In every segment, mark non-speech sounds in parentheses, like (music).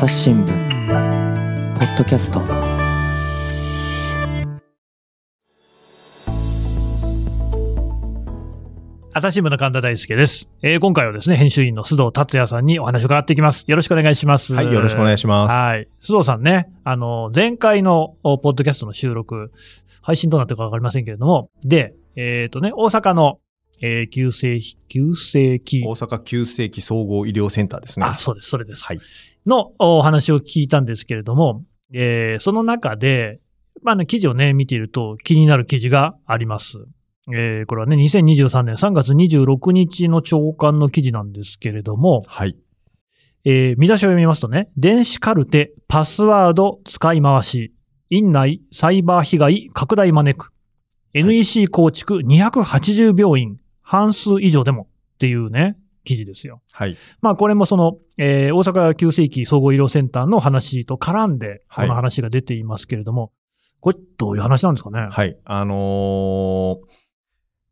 朝日新聞ポッドキャスト朝日新聞の神田大輔です、えー今回はですね、編集員の須藤達也さんにお話を伺っていきます。よろしくお願いします。はい、よろしくお願いします。はい。須藤さんね、あの、前回のおポッドキャストの収録、配信どうなってるかわかりませんけれども、で、えっ、とね、大阪の、えー急性、急性期大阪急性期総合医療センターですね。あ、そうです、それです。はい。のお話を聞いたんですけれども、えーその中で、まあね、記事をね、見ていると気になる記事があります。えーこれはね、2023年3月26日の朝刊の記事なんですけれども、はい。えー見出しを読みますとね、電子カルテ、パスワード使い回し、院内サイバー被害拡大招く、NEC 構築280病院、半数以上でもっていうね、記事ですよ。はい。まあこれもその、えー大阪急性期総合医療センターの話と絡んで、こはいの話が出ていますけれども、これどういう話なんですかね？はい。あのー、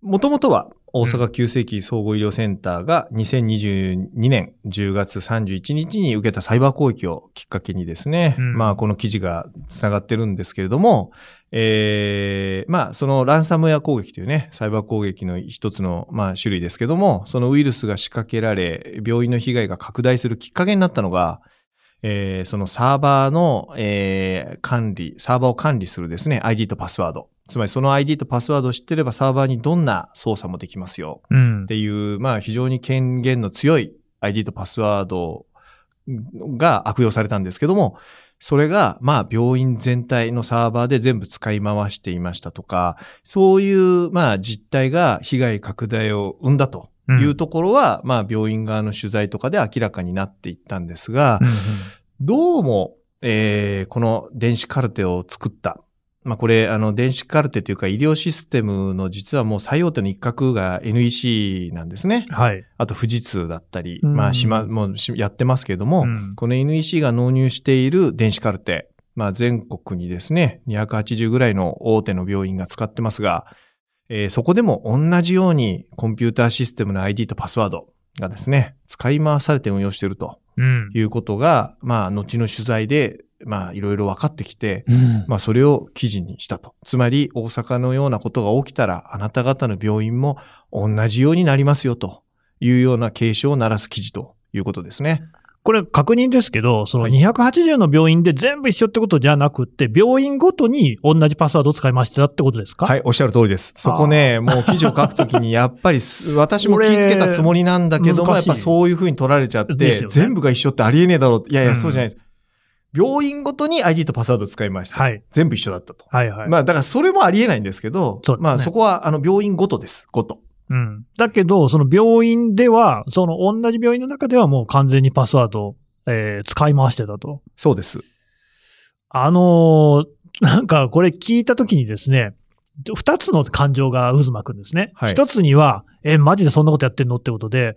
もともとは大阪急性期総合医療センターが2022年10月31日に受けたサイバー攻撃をきっかけにですね、うんまあこの記事が繋がってるんですけれども、えー、まあそのランサムウェア攻撃というね、サイバー攻撃の一つのまあ種類ですけども、そのウイルスが仕掛けられ、病院の被害が拡大するきっかけになったのが、えーそのサーバーの、えー管理、サーバーを管理するですね、ID とパスワード。つまりその ID とパスワードを知ってればサーバーにどんな操作もできますよ。うんっ。ていう、まあ非常に権限の強い ID とパスワードが悪用されたんですけども、それが、まあ、病院全体のサーバーで全部使い回していましたとか、そういう、まあ、実態が被害拡大を生んだというところは、まあ、病院側の取材とかで明らかになっていったんですが、うんうんどうも、えーこの電子カルテを作った。まあこれ、あの、電子カルテというか医療システムの実はもう最大手の一角が NEC なんですね。はい。あと富士通だったり、うんまあしま、もうしやってますけれども、うんこの NEC が納入している電子カルテ、まあ全国にですね、280ぐらいの大手の病院が使ってますが、えーそこでも同じようにコンピューターシステムの ID とパスワードがですね、使い回されて運用しているとうん。いうことが、まあ後の取材で、まあいろいろ分かってきて、うんまあそれを記事にしたと。つまり大阪のようなことが起きたら、あなた方の病院も同じようになりますよというような警鐘を鳴らす記事ということですね。これ確認ですけど、そのはい280の病院で全部一緒ってことじゃなくって、病院ごとに同じパスワードを使いましたってことですか？はいい、おっしゃる通りです。そこね、もう記事を書くときに、(laughs) やっぱりす、私も気ぃつけたつもりなんだけども、やっぱそういうふうに取られちゃって、全部が一緒ってありえねえだろう。いやいや、うんそうじゃないです。病院ごとに ID とパスワードを使いました。はい。全部一緒だったと。はいはい。まあ、だからそれもありえないんですけど、ねまあ、そこは、あの、病院ごとです。ごと。うん。だけど、その病院では、その同じ病院の中ではもう完全にパスワードを、えー使い回してたと。そうです。あのー (laughs) なんかこれ聞いたときにですね、二つの感情が渦巻くんですね。はい一つには、え、マジでそんなことやってんの？ってことで、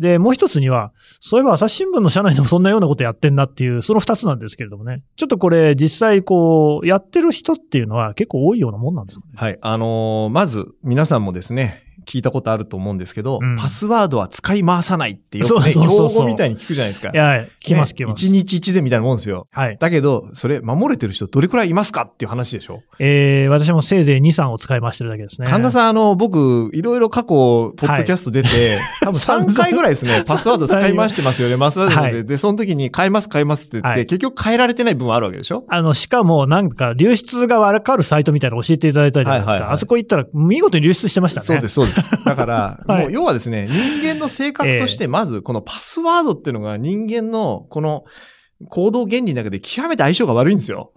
で、もう一つには、そういえば朝日新聞の社内でもそんなようなことやってんなっていう、その二つなんですけれどもね。ちょっとこれ実際こう、やってる人っていうのは結構多いようなもんなんですかね。はい。あのーまず、皆さんもですね、聞いたことあると思うんですけど、うんパスワードは使い回さないってよくね、そうそうそうそう標語みたいに聞くじゃないですか。いや、聞きます聞きます。一日一善みたいなもんですよ。はい。だけど、それ守れてる人どれくらいいますかっていう話でしょ、えー、私もせいぜい2、3を使い回してるだけですね。神田さん、あの、僕、いろいろ過去、ポッドキャスト出て、多分3回ぐらいですね、(laughs) パスワード使い回してますよね、パスワードで。はいで、その時に変えます、変えますって言って、はい結局変えられてない部分あるわけでしょ？あの、しかも、なんか、流出がわかるサイトみたいなの教えていただいたじゃないですか。はいはいはいあそこ行ったら、見事に流出してましたね。そうです、そうです。(laughs) だから、はいもう要はですね、人間の性格として、まずこのパスワードっていうのが人間のこの行動原理の中で極めて相性が悪いんですよ。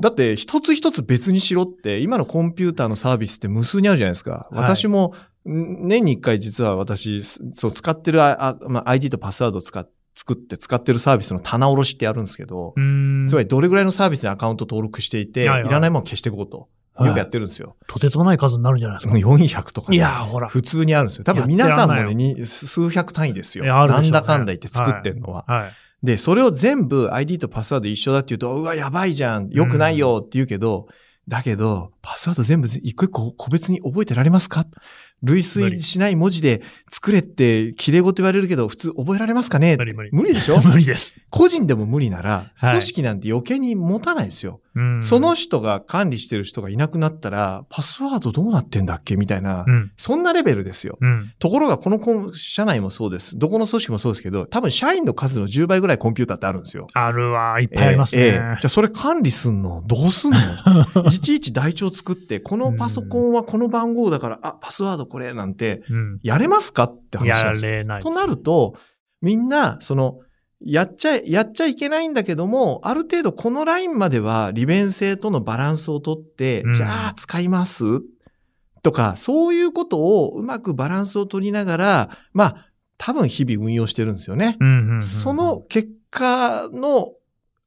だって一つ一つ別にしろって、今のコンピューターのサービスって無数にあるじゃないですか。はい私もん年に一回実は私、そう使ってるあ、あまあ、ID とパスワードを使っ作って使ってるサービスの棚卸しってやるんですけど。つまりどれぐらいのサービスにアカウント登録していて、はいらないものを消していこうと。はいよくやってるんですよ。とてつもない数になるんじゃないですか。400とか、ね。いやーほら普通にあるんですよ。多分皆さんもね、に数百単位ですよ。ねなんだかんだ言って作ってんのは。はい。で、それを全部 ID とパスワード一緒だって言うと、うわ、やばいじゃん。良くないよって言うけど、だけど、パスワード全部一個一個個別に覚えてられますか？類推しない文字で作れって綺麗事言われるけど、普通覚えられますかね？無理無理でしょ？(laughs) 無理です。個人でも無理なら、はい組織なんて余計に持たないですよ。うんその、人が管理してる人がいなくなったら、パスワードどうなってんだっけみたいな、うん。そんなレベルですよ。うん。ところが、この社内もそうです。どこの組織もそうですけど、多分社員の数の10倍ぐらいコンピューターってあるんですよ。あるわ、いっぱいありますね。ええええじゃあそれ管理すんのどうすんの？(laughs) いちいち台帳作って、このパソコンはこの番号だから、あ、パスワードこれなんて、うん。やれますかって話なやんですよ。れない。となると、みんな、その、やっちゃ、やっちゃいけないんだけども、ある程度このラインまでは利便性とのバランスをとって、うん。じゃあ使います？とか、そういうことをうまくバランスを取りながら、まあ、多分日々運用してるんですよね。その、結果の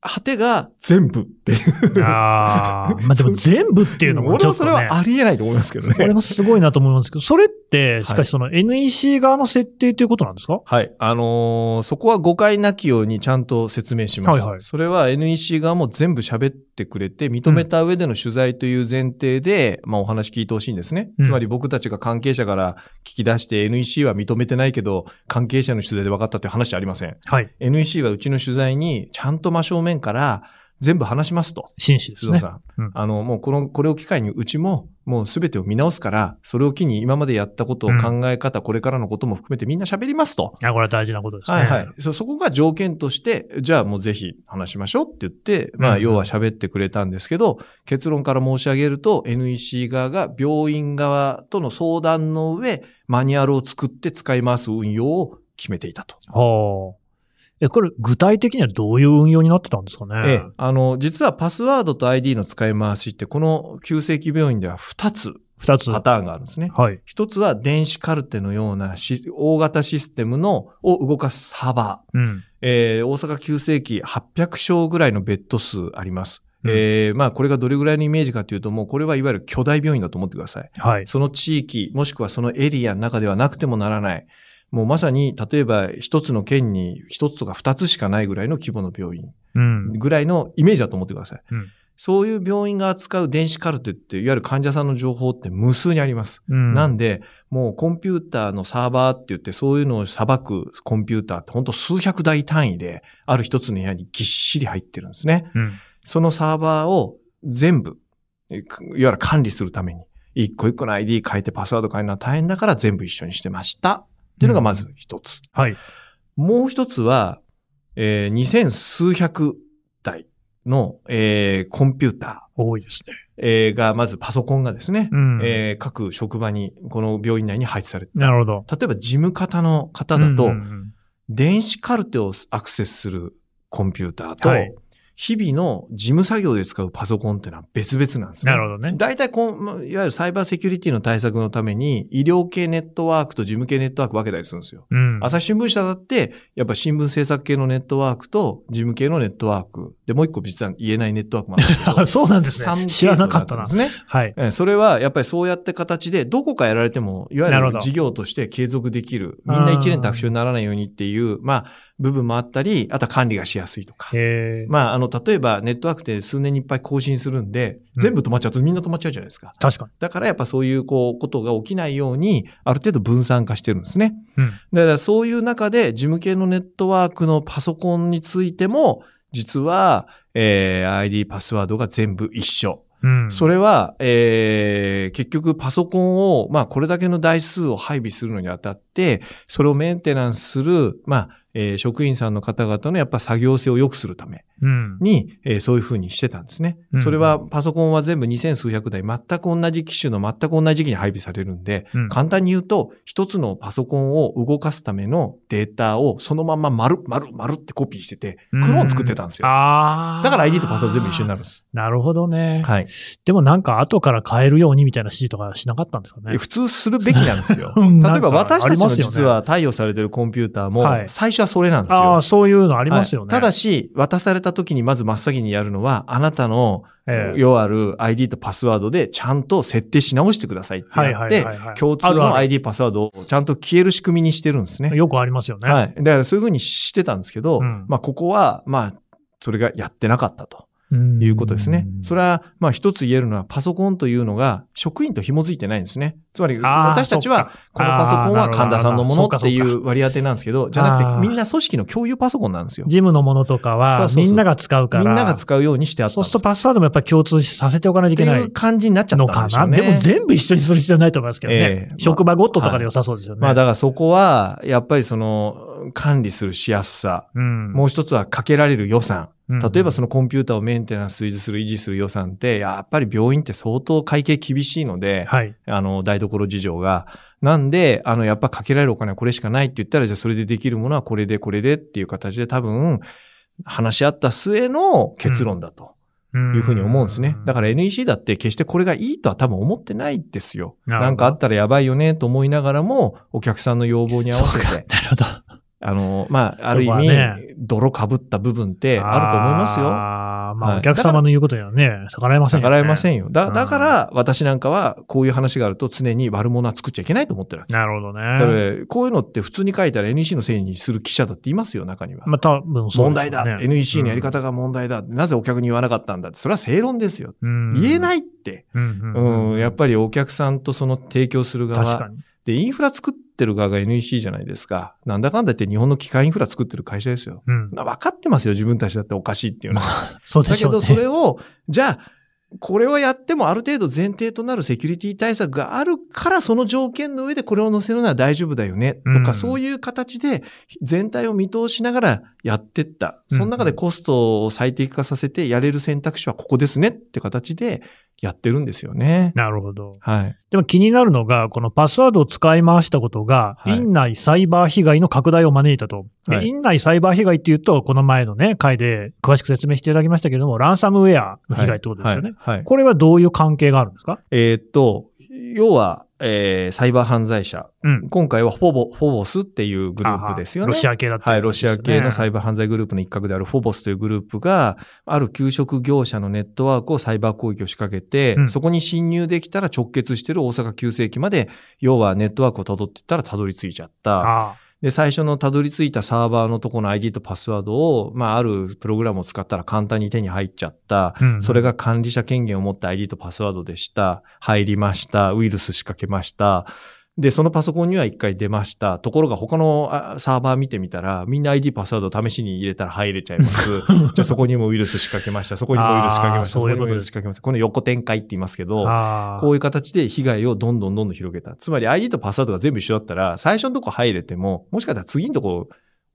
果てが全部っていう。ああ、(laughs) まあでも全部っていうのもちょっと、ね、俺はそれはありえないと思いますけどね。これもすごいなと思いますけど、それって、しはいかしその NEC 側の設定ということなんですか？はい。あのーそこは誤解なきようにちゃんと説明します。はいはいそれは NEC 側も全部喋ってくれて、認めた上での取材という前提で、まあお話聞いてほしいんですね。うんつまり僕たちが関係者から聞き出して NEC は認めてないけど、関係者の取材で分かったって話ありません。はい。NEC はうちの取材にちゃんと真正面から全部話しますと。紳士ですねさ。ん。うんあの、もうこの、これを機会にうちも、もうすべてを見直すから、それを機に今までやったことをうん考え方、これからのことも含めてみんな喋りますと。あ、これは大事なことですね。はいはい。そ、そこが条件として、じゃあもうぜひ話しましょうって言って、まあうん要は喋ってくれたんですけど、結論から申し上げると、NEC 側が病院側との相談の上、マニュアルを作って使い回す運用を決めていたと。はあ。え、これ具体的にはどういう運用になってたんですかね？ええ、あの、実はパスワードと ID の使い回しって、この急性期病院では2つ二つ。パターンがあるんですね。はい。一つは電子カルテのようなし大型システムのを動かすサーバー。うん。えー大阪急性期800床ぐらいのベッド数あります。うんえーまあこれがどれぐらいのイメージかというともうこれはいわゆる巨大病院だと思ってください。はい。その地域もしくはそのエリアの中ではなくてもならない。もうまさに例えば一つの県に一つとか二つしかないぐらいの規模の病院うん。ぐらいのイメージだと思ってください。うんそういう病院が扱う電子カルテっていわゆる患者さんの情報って無数にあります。うん。なんで、もうコンピューターのサーバーって言って、そういうのを裁くコンピューターって本当数百台単位で、ある一つの部屋にぎっしり入ってるんですね。うん。そのサーバーを全部、えいわゆる管理するために、一個一個の ID 変えてパスワード変えるのは大変だから全部一緒にしてました。っていうのがまず一つ。はい。もう一つは、えー、二千数百台の、えーコンピュータ多いですね。ー、えーが、まずパソコンがですね、うん。えー各職場に、この病院内に配置されてなるほど。例えば事務方の方だと、うんうん電子カルテをアクセスするコンピューターと、はい日々の事務作業で使うパソコンってのは別々なんですね。なるほどね大体こう、まあいわゆるサイバーセキュリティの対策のために、医療系ネットワークと事務系ネットワーク分けたりするんですよ。うん。朝日新聞社だって、やっぱ新聞制作系のネットワークと事務系のネットワーク。で、もう一個実は言えないネットワークもあるん (laughs) そうなんです三ね。知らなかったな。ですね。はい。ええそれはやっぱりそうやって形で、どこかやられても、いわゆなる事業として継続できる。みんな一年卓球にならないようにっていう、まあ、部分もあったり、あとは管理がしやすいとか。まあ、あの、例えばネットワークって数年にいっぱい更新するんで、うん全部止まっちゃうとみんな止まっちゃうじゃないですか。確かに。だからやっぱそういう、こう、ことが起きないように、ある程度分散化してるんですね。うん。だからそういう中で、事務系のネットワークのパソコンについても、実は、えー ID パスワードが全部一緒。うん。それは、えー結局パソコンを、まあこれだけの台数を配備するのにあたって、それをメンテナンスする、まあ、えー職員さんの方々のやっぱ作業性を良くするためうん。に、えーそういうふうにしてたんですね。うんそれはパソコンは全部2000数百台全く同じ機種の全く同じ時期に配備されるんで、うん簡単に言うと、一つのパソコンを動かすためのデータをそのまま丸、丸、丸ってコピーしてて、クローン作ってたんですよ。ああ。だから ID とパスワード全部一緒になるんです。なるほどね。はい。でもなんか後から変えるようにみたいな指示とかしなかったんですかね。普通するべきなんですよ。(laughs) うん例えば私たちの実は貸与されてるコンピューターもはい、最初はそれなんですよ。ああ、そういうのありますよね。はいただし、渡された時にまず真っ先にやるのは、あなたの、ええ要ある ID とパスワードでちゃんと設定し直してくださいってはいやって共通の ID パスワードをちゃんと消える仕組みにしてるんですね。よくありますよね。はい。だからそういうふうにしてたんですけど、うんまあここは、まあ、それがやってなかったと。いうことですね。それれは、まあ一つ言えるのは、パソコンというのが職員と紐づいてないんですね。つまり、私たちはこのパソコンは神田さんのものっていそう割り当てなんですけど、じゃなくて、みんな組織の共有パソコンなんですよ。事務のものとかは、みんなが使うから。みんなが使うようにしてあったそうするとパスワードもやっぱり共通させておかないといけないっていう感じになっちゃっのかな。でも全部一緒にする必要ないと思いますけどね。ええ職場ごととかで良さそうですよね。まあだからそこは、やっぱりその、管理するしやすさ。うん、もう一つはかけられる予算。うん例えばそのコンピューターをメンテナンス、維持する、維持する予算って、やっぱり病院って相当会計厳しいので、はい。あの、台所事情が。なんで、あの、やっぱかけられるお金はこれしかないって言ったら、じゃあそれでできるものはこれでこれでっていう形で多分、話し合った末の結論だというふうに思うんですね。だから NEC だって決してこれがいいとは多分思ってないですよ。なんかあったらやばいよねと思いながらも、お客さんの要望に合わせそうか。なて、るほど。あの、まあ、ある意味、ね泥かぶった部分ってあると思いますよ。あーまあ、はいお客様の言うことにはね、逆らえませんよね。逆らえませんよ。だうんだから、私なんかは、こういう話があると常に悪者は作っちゃいけないと思ってるわけ。なるほどね。こういうのって普通に書いたら NEC のせいにする記者だっていますよ、中には。まあ、多分そうね問題だ。NEC のやり方が問題だ。なぜお客に言わなかったんだって。それは正論ですよ。うん言えないって。うんうんうん、やっぱりお客さんとその提供する側。確かに。で、インフラ作ってる側が NEC じゃないですか。なんだかんだ言って日本の機械インフラ作ってる会社ですよ。うん。分かってますよ、自分たちだっておかしいっていうのは。そうでしょうね。だけど、それを、じゃあ、これをやってもある程度前提となるセキュリティ対策があるから、その条件の上でこれを載せるのは大丈夫だよね、とか、うんそういう形で全体を見通しながらやってった。うんその中でコストを最適化させてやれる選択肢はここですねって形でやってるんですよね。なるほど。はい。でも気になるのが、このパスワードを使い回したことが、はい院内サイバー被害の拡大を招いたと。ではい院内サイバー被害っていうと、この前のね、回で詳しく説明していただきましたけれども、ランサムウェアの被害ってことですよね。はい。はいこれはどういう関係があるんですか？えーっと、要は、えーサイバー犯罪者。うん。今回はフォボ、フォボスっていうグループですよね。ロシア系だったはい、ロシア系のサイババー犯罪グループの一角であるフォボスというグループが、ある給食業者のネットワークをサイバー攻撃を仕掛けて、うんそこに侵入できたら直結してる大阪急性期まで、要はネットワークを辿っていったら辿り着いちゃった。で、最初の辿り着いたサーバーのとこの ID とパスワードを、まあ、あるプログラムを使ったら簡単に手に入っちゃった。うんそれが管理者権限を持った ID とパスワードでした。入りました。ウイルス仕掛けました。で、そのパソコンには一回出ました。ところが他のあサーバー見てみたら、みんな ID パスワード試しに入れたら入れちゃいます。(laughs) じゃあそこにもウイルス仕掛けました。そこにもウイルス仕掛けました。そういうこにもウイルス仕掛けました。この横展開って言いますけど、こういう形で被害をどんどんどんどん広げた。つまり ID とパスワードが全部一緒だったら、最初のとこ入れても、もしかしたら次のとこ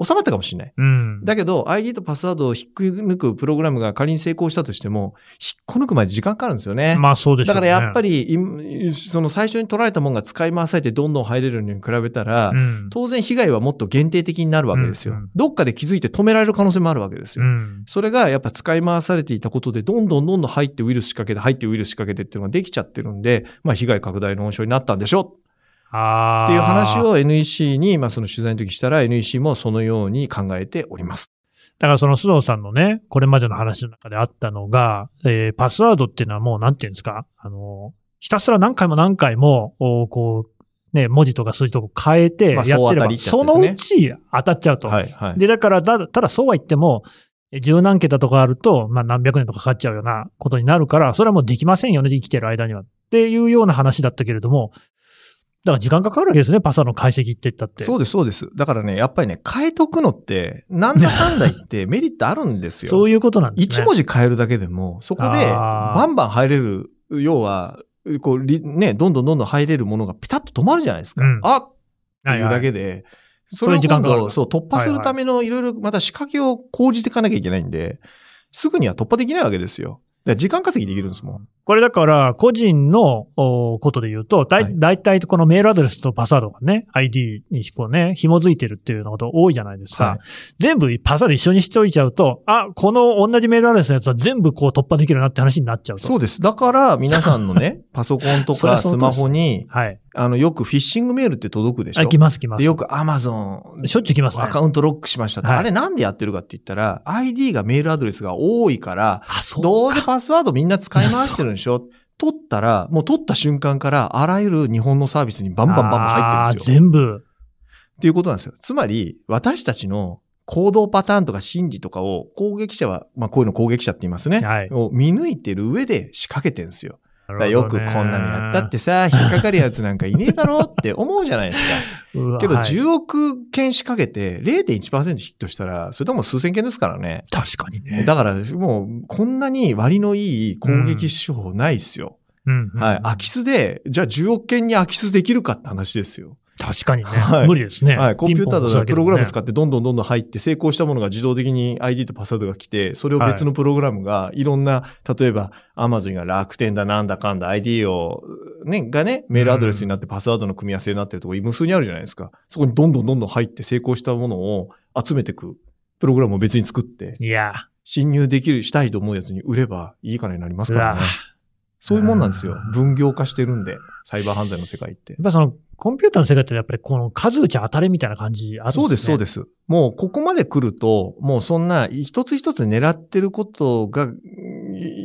収まったかもしれない。うん。だけど、ID とパスワードを引っ抜くプログラムが仮に成功したとしても、引っこ抜くまで時間かかるんですよね。まあそうでしょね。からやっぱり、いその最初に取られたものが使い回されてどんどん入れるのに比べたら、うん、当然被害はもっと限定的になるわけですよ。うんうんどっかで気づいて止められる可能性もあるわけですよ。うん。それがやっぱ使い回されていたことで、どんどんどんどん入ってウイルス仕掛けて、入ってウイルス仕掛けてっていうのができちゃってるんで、まあ被害拡大の温床になったんでしょ。っていう話を NEC に、まあその取材の時したら NEC もそのように考えております。だからその須藤さんのね、これまでの話の中であったのが、えーパスワードっていうのはもうなんていうんですか、あの、ひたすら何回も何回も、おこう、ね、文字とか数字とか変えてやってれば、まあそのうち当たっちゃうと。はい、はい。で、だからた、ただそうは言っても、え十何桁とかあると、まあ何百年とかかかっちゃうようなことになるから、それはもうできませんよね、生きてる間には。っていうような話だったけれども、だから時間かかるわけですね、パスワードの解析って言ったって。そうです、そうです。だからね、やっぱりね、変えとくのって、なんだかんだ言って (laughs) メリットあるんですよ。そういうことなんですね。一文字変えるだけでも、そこで、バンバン入れる、要は、こう、りね、どんどんどんどん入れるものがピタッと止まるじゃないですか。うんあってはいいうだけで、そそういうれを今度、そう、突破するためのいろいろまた仕掛けを講じていかなきゃいけないんで、すぐには突破できないわけですよ。時間稼ぎできるんですもん。これだから、個人のおことで言うと、だはいい大体このメールアドレスとパスワードがね、ID にこうね、紐づいてるっていうようなこと多いじゃないですか。はい全部パスワード一緒にしておいちゃうと、あ、この同じメールアドレスのやつは全部こう突破できるなって話になっちゃうと。そうです。だから、皆さんのね、(laughs) パソコンとかスマホに、はい。あの、よくフィッシングメールって届くでしょ？あ、来ます来ます。で、よく Amazon しょっちゅう来ますね。アカウントロックしましたはいあれなんでやってるかって言ったら、ID がメールアドレスが多いから、あ、そうどうせパスワードみんな使い回してるんでしょ？取ったら、もう取った瞬間から、あらゆる日本のサービスにバンバンバンバン入ってるんですよ。全部。っていうことなんですよ。つまり、私たちの行動パターンとか心理とかを攻撃者は、まあこういうの攻撃者って言いますね。はい。を見抜いてる上で仕掛けてるんですよ。ねよくこんなのやったってさ、(laughs) 引っかかるやつなんかいねえだろって思うじゃないですか。(laughs) けどはい10億件仕掛けて0.1%ヒットしたら、それとも数千件ですからね。確かにね。だからもうこんなに割のいい攻撃手法ないっすよ。うんうんはい。空き巣で、じゃあ10億件に空き巣できるかって話ですよ。確かにね。はい無理ですね。はい。コンピューターだとプログラム使っってどんどんどんどん入って成功したものが自動的に ID とパスワードが来て、それを別のプログラムがいろんな、例えば Amazon が楽天だなんだかんだ ID を、ね、がね、メールアドレスになってパスワードの組み合わせになってるところ無数にあるじゃないですか。そこにどんどんどんどん入って成功したものを集めていくプログラムを別に作って、いや侵入できる、したいと思うやつに売ればいい金になりますからね。そういうもんなんですようん。分業化してるんで、サイバー犯罪の世界ってや。っぱその、コンピューターの世界ってやっぱりこの数打ち当たれみたいな感じあるんですね。そうです、そうですす。もうここまで来ると、もうそんな一つ一つ狙ってることが、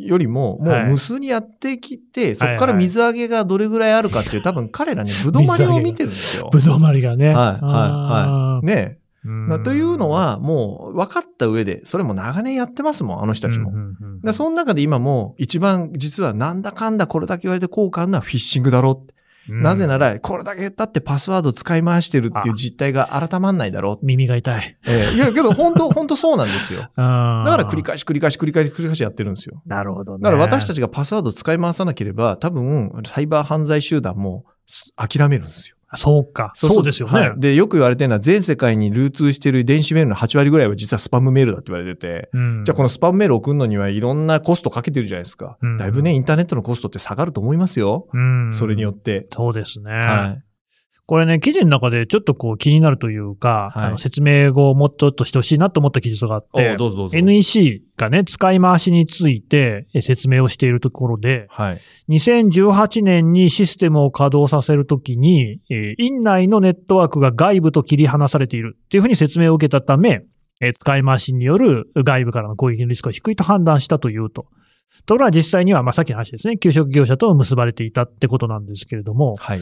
よりも、もう無数にやってきて、そこから水揚げがどれぐらいあるかっていう、(laughs) 多分彼らね、ぶどまりを見てるんですよぶ。どうまりがね。はい、はい、はい。ねというの、は、もう分かった上で、それも長年やってますもん、あの人たちも。その中で今も一番実はなんだかんだこれだけ言われて効果あるのはフィッシングだろってうんなぜなら、これだけ言ったってパスワード使い回してるっていう実態が改まんないだろう。耳が痛い。ええいや、けど本当、(laughs) 本当そうなんですよ。だだから繰り返し繰り返し繰り返し繰り返しやってるんですよ。なるほどね。だから私たちがパスワードを使い回さなければ、多分、サイバー犯罪集団も諦めるんですよ。そうか。そうですよね。はいで、よく言われてるのは、全世界に流通している電子メールの8割ぐらいは実はスパムメールだって言われてて、うんじゃあこのスパムメール送るのにはいろんなコストかけてるじゃないですか。うんだいぶね、インターネットのコストって下がると思いますよ。うんそれによって。そうですね。はい。これね、記事の中でちょっとこう気になるというか、はいあの説明をもっととしてほしいなと思った記述があって、どうぞどうぞ。NEC がね、使い回しについてえ説明をしているところで、はい。2018年にシステムを稼働させるときに、えー院内のネットワークが外部と切り離されているっていうふうに説明を受けたため、えー使い回しによる外部からの攻撃のリスクが低いと判断したというと。ところが実際には、まあ、さっきの話ですね、給食業者と結ばれていたってことなんですけれども、はい。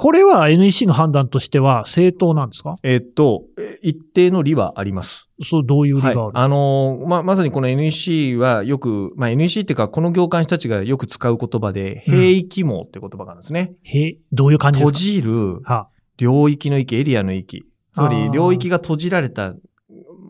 これは NEC の判断としては正当なんですか？えっと、え一定の利はあります。そう、どういう理はいがある、。あのーま、まさにこの NEC はよく、まあ、NEC っていうか、この業界の人たちがよく使う言葉で、うん閉域網って言葉があるんですね。へどういう感じです閉かじるは領域の域、エリアの域。つまり、領域が閉じられた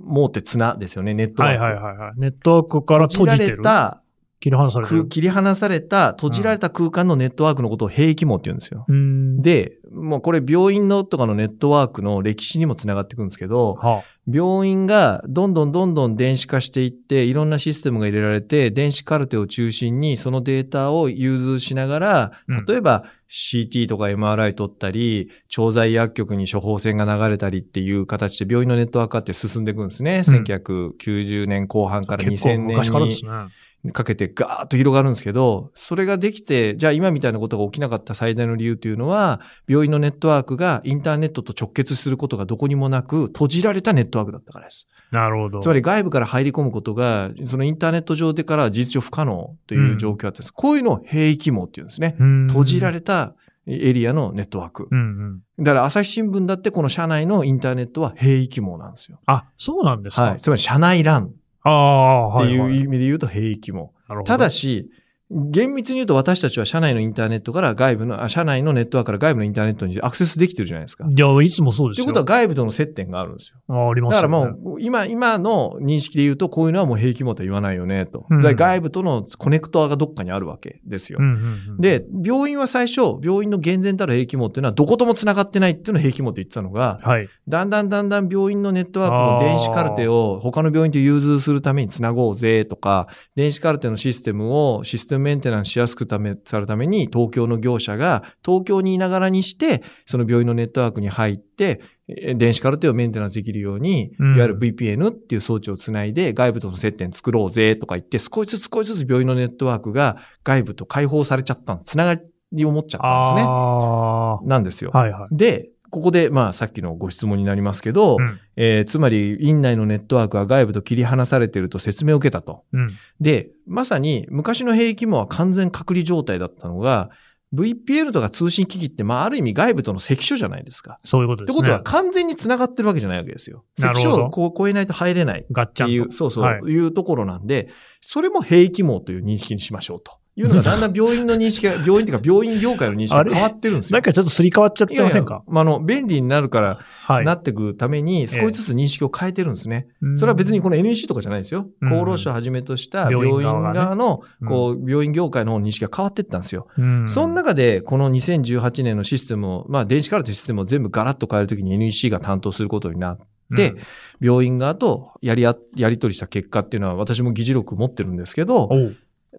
網って綱ですよね、ネットワーク。はいはいはいはい。ネットワークから閉閉じらじてる。れた、切り離され。切り離された、閉じられた空間のネットワークのことを閉域網って言うんですよ。うーん。で、もうこれ病院のとかのネットワークの歴史にもつながってくるんですけど、は病院がどんどんどんどん電子化していって、いろんなシステムが入れられて、電子カルテを中心にそのデータを融通しながらうん、例えば CT とか MRI 取ったり、調剤薬局に処方箋が流れたりっていう形で病院のネットワーク化って進んでいくんですね。うん1990年後半から結構2000昔からです年ね。にかけてガーッと広がるんですけど、それができて、じゃあ今みたいなことが起きなかった最大の理由というのは、病院のネットワークがインターネットと直結することがどこにもなく、閉じられたネットワークだったからです。なるほど。つまり外部から入り込むことが、そのインターネット上でからは事実上不可能という状況があってです、こういうのを閉域網っていうんですね。閉じられれたエリアのネットワーク。うんうん。だから朝日新聞だってこの社内のインターネットは閉域網なんですよ。あ、そうなんですか。はい。つまり社内あ、ってはい、う意味で言うと閉域網。なるほどただし、厳密に言うと私たちは社内のインターネットから外部の、あ社内のネットワークから外部のインターネットにアクセスできてるじゃないですか。いや、いつもそうですよ。ということは外部との接点があるんですよ。あありますだからもう、今、今の認識で言うと、こういうのはもう平気もとは言わないよね、と。うん外部とのコネクトがどっかにあるわけですよ。うんうんうん、で、病院は最初、病院の厳然たる平気網っていうのはどことも繋がってないっていうのを平気網って言ってたのが、はい。だんだんだんだん病院のネットワークの電子カルテを他の病院と融通するために繋ごうぜとか、電子カルテのシステムをシステムメンテナンスしやすくため、されるために東京の業者が東京にいながらにして、その病院のネットワークに入って、え電子カルテをメンテナンスできるように、うんいわゆる VPN っていう装置をつないで外部との接点作ろうぜとか言って、少しずつ少しずつ病院のネットワークが外部と解放されちゃったんです。つながりを持っちゃったんですね。あなんですよ。あ、はいはい。で、ここで、まあ、さっきのご質問になりますけど、うんえーつまり、院内のネットワークは外部と切り離されていると説明を受けたと。うん。で、まさに、昔の兵役網は完全隔離状態だったのが、VPN とか通信機器って、まあ、ある意味外部との関所じゃないですか。そういうことですね。ってことは完全に繋がってるわけじゃないわけですよ。関所をこう超えないと入れないガッチャンと。っていう、そうそう、はいいうところなんで、それも兵役網という認識にしましょうと。いうのがだんだん病院の認識が、(laughs) 病院っていうか病院業界の認識が変わってるんですよ。なんかちょっとすり替わっちゃってませんか？まあ、あの、便利になるから、はい。なっていくために、少しずつ認識を変えてるんですね。うんそれは別にこの NEC とかじゃないですよ。うん厚労省をはじめとした病病院院側の、うんこう、病院業界の認識が変わっていったんですよ。うんその中で、この2018年のシステムを、まあ、電子カルテシステムを全部ガラッと変えるときに NEC が担当することになって、病院側とやりや、やり取りした結果っていうのは私も議事録持ってるんですけど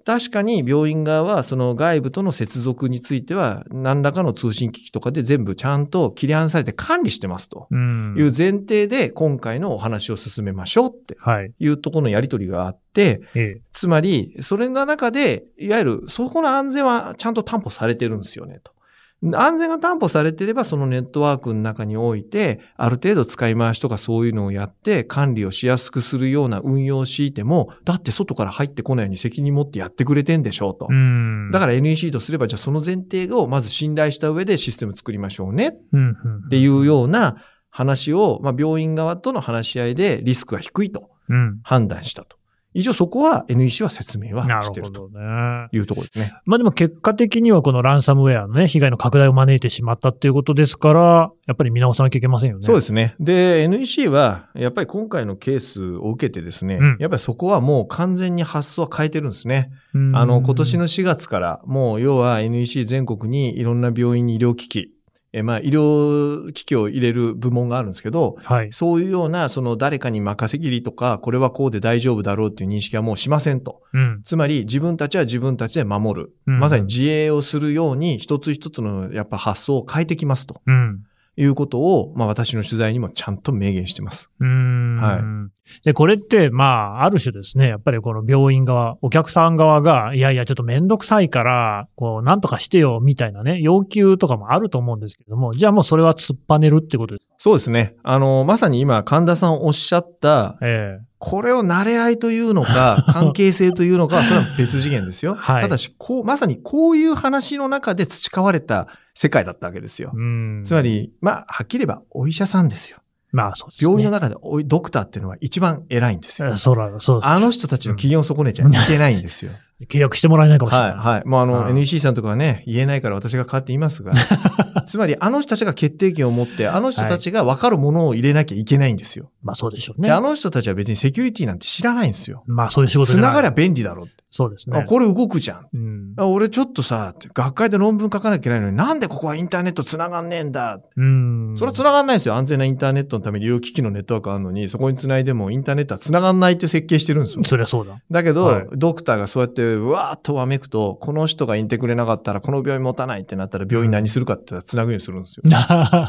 確かに病院側はその外部との接続については何らかの通信機器とかで全部ちゃんと切り離されて管理してますとうんいう前提で今回のお話を進めましょうってはい。いうところのやり取りがあって、ええ。つまり、それの中で、いわゆる、そこの安全はちゃんと担保されてるんですよね、と。安全が担保されてれば、そのネットワークの中において、ある程度使い回しとかそういうのをやって、管理をしやすくするような運用を敷いても、だって外から入ってこないように責任持ってやってくれてんでしょうと。うん。だから NEC とすれば、じゃあその前提をまず信頼した上でシステム作りましょうねっ。ていうような話を、まあ、病院側との話し合いでリスクが低いとうん。判断したと。以上そこは NEC は説明はなしてるとるほどね。いうところですね。まあでも結果的にはこのランサムウェアのね、被害の拡大を招いてしまったっていうことですから、やっぱり見直さなきゃいけませんよね。そうですね。で、NEC は、やっぱり今回のケースを受けてですね、うんやっぱりそこはもう完全に発想は変えてるんですね。うんあの、今年の4月から、もう要は NEC 全国にいろんな病院に医療機器、えまあ、医療機器を入れる部門があるんですけど、はい。そういうような、その誰かに任せきりとか、これはこうで大丈夫だろうっていう認識はもうしませんと。うん。つまり自分たちは自分たちで守る。うんまさに自衛をするように一つ一つのやっぱ発想を変えてきますとうん。いうことを、まあ私の取材にもちゃんと明言してます。うーん。はいで、これって、まあ、ある種ですね、やっぱりこの病院側、お客さん側が、いやいや、ちょっとめんどくさいから、こう、なんとかしてよ、みたいなね、要求とかもあると思うんですけれども、じゃあもうそれは突っぱねるってことですか？そうですね。あの、まさに今神田さんおっしゃった、ええこれを慣れ合いというのか、(laughs) 関係性というのかは、それは別次元ですよ。(laughs) はいただし、こう、まさにこういう話の中で培われた世界だったわけですよ。うん。つまり、まあ、はっきり言えばお医者さんですよ。まあ、そうですね。病院の中でおいドクターっていうのは一番偉いんですよえ。そうだ、そうあの人たちの機嫌を損ねちゃいけないんですよ。(laughs) 契約してもらえないかもしれない。はい、はい。もうあの、うん NEC さんとかはね、言えないから私が代わって言いますが、(laughs) つまりあの人たちが決定権を持って、あの人たちが分かるものを入れなきゃいけないんですよ。まあ、そうでしょうねで、。あの人たちは別にセキュリティなんて知らないんですよ。まあ、そういう仕事繋がりゃ便利だろうって。そうですね。あこれ動くじゃん。うん。あ俺ちょっとさ、学会で論文書かなきゃいけないのになんでここはインターネット繋がんねえんだ。うん。それは繋がんないですよ。安全なインターネットのために医療機器のネットワークあるのに、そこに繋いでもインターネットは繋がんないって設計してるんですよ。そりゃそうだ。だけど、はいドクターがそうやって、うわーっとわめくと、この人がいてくれなかったら、この病院持たないってなったら、病院何するかって繋ぐようにするんですよ。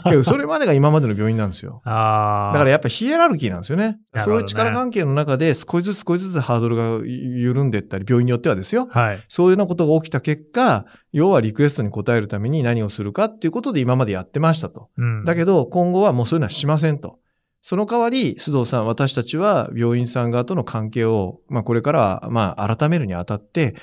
けど、それまでが今までの病院なんですよ。(laughs) だからやっぱヒエラルキーなんですよね。ねそういう力関係の中で、少しずつ少しずつハードルが緩んでいったり、病院によってはですよ。はい。そういうようなことが起きた結果、要はリクエストに応えるために何をするかっていうことで今までやってましたと。うん。だけど、今後はもうそういうのはしませんと。その代わり、須藤さん、私たちは病院さん側との関係を、まあこれからは、まあ改めるにあたって、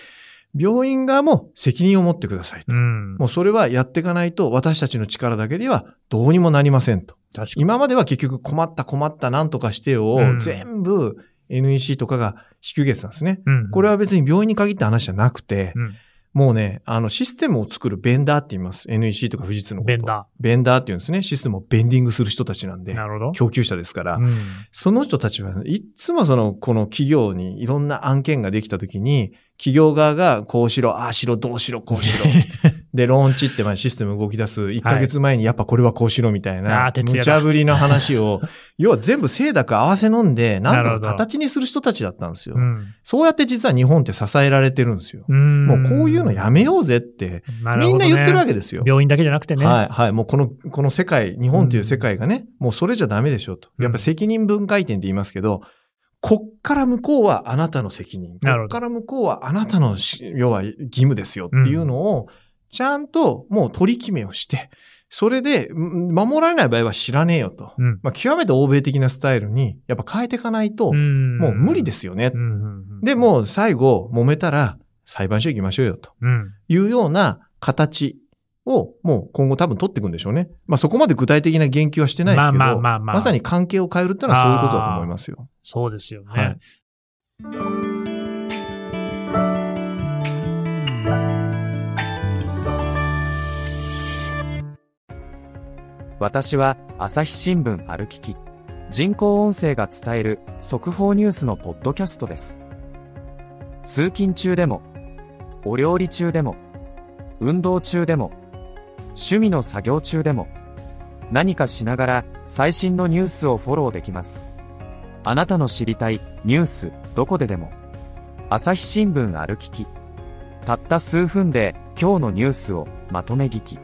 病院側も責任を持ってくださいと。うん。もうそれはやっていかないと、私たちの力だけではどうにもなりませんと。今までは結局困った困ったなんとかしてよをうん全部 NEC とかが引き受けてたんですね。うん。これは別に病院に限った話じゃなくて、うんもうね、あのシステムを作るベンダーって言います。NEC とか富士通のこと。ベンダベンダーって言うんですね。システムをベンディングする人たちなんで。なるほど。供給者ですから、うん。その人たちはいっつもその、この企業にいろんな案件ができたときに、企業側がこうしろ、ああしろ、どうしろ、こうしろ。(laughs) で、ローンチってまあシステム動き出す1ヶ月前にやっぱこれはこうしろみたいあな無茶ぶりの話を、(laughs) 要は全部清濁合わせ飲んで、なんとか形にする人たちだったんですよ。うん。そうやって実は日本って支えられてるんですよ。うん。もうこういうのやめようぜって、みんな言ってるわけですよ。病院だけじゃなくてね。はい、はい。もうこの、この世界、日本という世界がね、もうそれじゃダメでしょうと。うんやっぱ責任分解点って言いますけど、こっから向こうはあなたの責任。こっから向こうはあなたのし、要は義務ですよっていうのを、ちゃんともう取り決めをして、それで、ん守られない場合は知らねえよと。うん。まあ、極めて欧米的なスタイルに、やっぱ変えていかないと、んもう無理ですよね。で、もう最後、揉めたら裁判所行きましょうよと。うん。いうような形をもう今後多分取っていくんでしょうね。まあそこまで具体的な言及はしてないですけど、まあまあまあまあまさに関係を変えるってのはそういうことだと思いますよ。そうですよね。はい私は朝日新聞歩きき。人工音声が伝える速報ニュースのポッドキャストです。通勤中でもお料理中でも運動中でも趣味の作業中でも何かしながら最新のニュースをフォローできます。あなたの知りたいニュースどこででも。朝日新聞歩きき。たった数分で今日のニュースをまとめ聞き。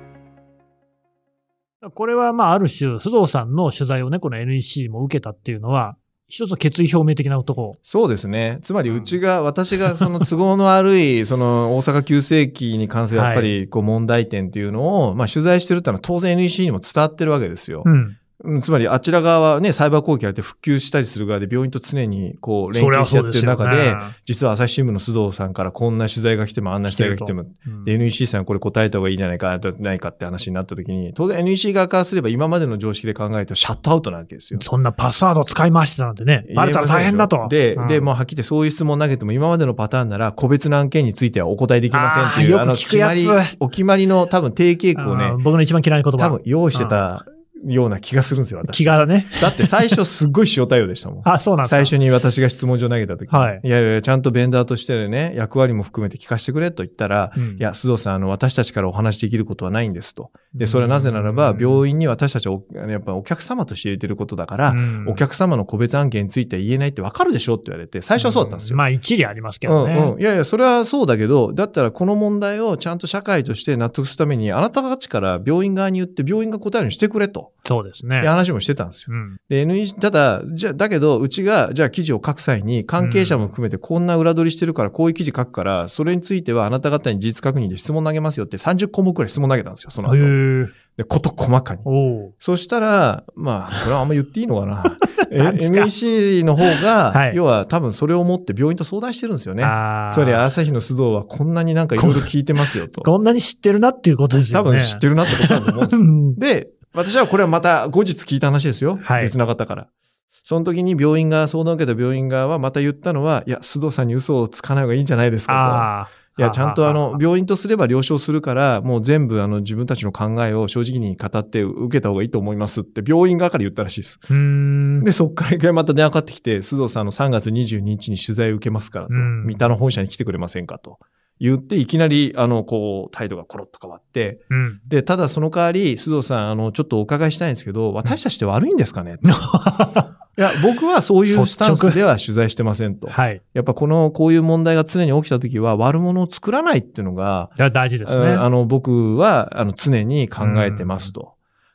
これはまあある種、須藤さんの取材をね、この NEC も受けたっていうのは、一つの決意表明的なとこそうですね。つまりうちが、私がその都合の悪い、(laughs) その大阪急性期に関するやっぱりこう問題点っていうのを、まあ取材してるってのは当然 NEC にも伝わってるわけですよ。うん。うんつまりあちら側はね、サイバー攻撃やって復旧したりする側で病院と常にこう連携してやってる中で、でね。実は朝日新聞の須藤さんからこんな取材が来てもあんな取材が来ても、うん。で NEC さんこれ答えた方がいいんじゃないか、ないかって話になった時に、当然 NEC 側からすれば今までの常識で考えるとシャットアウトなわけですよ。そんなパスワード使い回してたなんてね、バレたら大変だと。で、うん。で、もうはっきりそういう質問投げても今までのパターンなら個別の案件についてはお答えできませんっていう、あーよく聞くやつ。決まり、お決まりの多分定型句をね僕の一番嫌いな言葉。多分用意してたような気がするんですよ、私。気がね。だって最初すっごい塩対応でしたもん。(laughs) あ、そうなんですか。最初に私が質問状投げた時に、はいいやいや、ちゃんとベンダーとしてね、役割も含めて聞かせてくれと言ったら、うんいや、須藤さん、あの、私たちからお話しできることはないんですと。で、それはなぜならばう、ん病院に私たちはお、やっぱお客様として入れてることだから、うんお客様の個別案件については言えないってわかるでしょって言われて、最初はそうだったんですよ。まあ一理ありますけうんどね。うん。いやいや、それはそうだけど、だったらこの問題をちゃんと社会として納得するために、あなたたちから病院側に言って病院が答えるようにしてくれと。そうですね。話もしてたんですよ。うん。で、NEC、ただ、じゃ、だけど、うちが、じゃあ記事を書く際に、関係者も含めてこんな裏取りしてるから、こういう記事書くから、それについてはあなた方に事実確認で質問投げますよって30項目くらい質問投げたんですよ、その後。で、こと細かに。そしたら、まあ、これはあんま言っていいのかな。(laughs) NEC の方が、はい要は多分それを持って病院と相談してるんですよね。つまり朝日の須藤はこんなになんかいろいろ聞いてますよと。こんなに知ってるなっていうことですよね。多分知ってるなってことだと思うんですよ。うんで、私はこれはまた後日聞いた話ですよ。はい別な方から。その時に病院が、相談を受けた病院側はまた言ったのは、いや、須藤さんに嘘をつかない方がいいんじゃないですかああ。と。いや、ちゃんとあの、は病院とすれば了承するから、もう全部あの、自分たちの考えを正直に語って受けた方がいいと思いますって病院側から言ったらしいです。で、そっから一回また電話かかってきて、須藤さんあの3月22日に取材を受けますからと、うん三田の本社に来てくれませんかと言って、いきなり、あの、こう、態度がコロッと変わって、うん。で、ただその代わり、須藤さん、あの、ちょっとお伺いしたいんですけど、私たちって悪いんですかね、(laughs) いや、僕はそういうスタンスでは取材してませんと。はい。やっぱこの、こういう問題が常に起きた時は悪者を作らないっていうのが、いや大事ですね。あの、僕は、あの、常に考えてますと。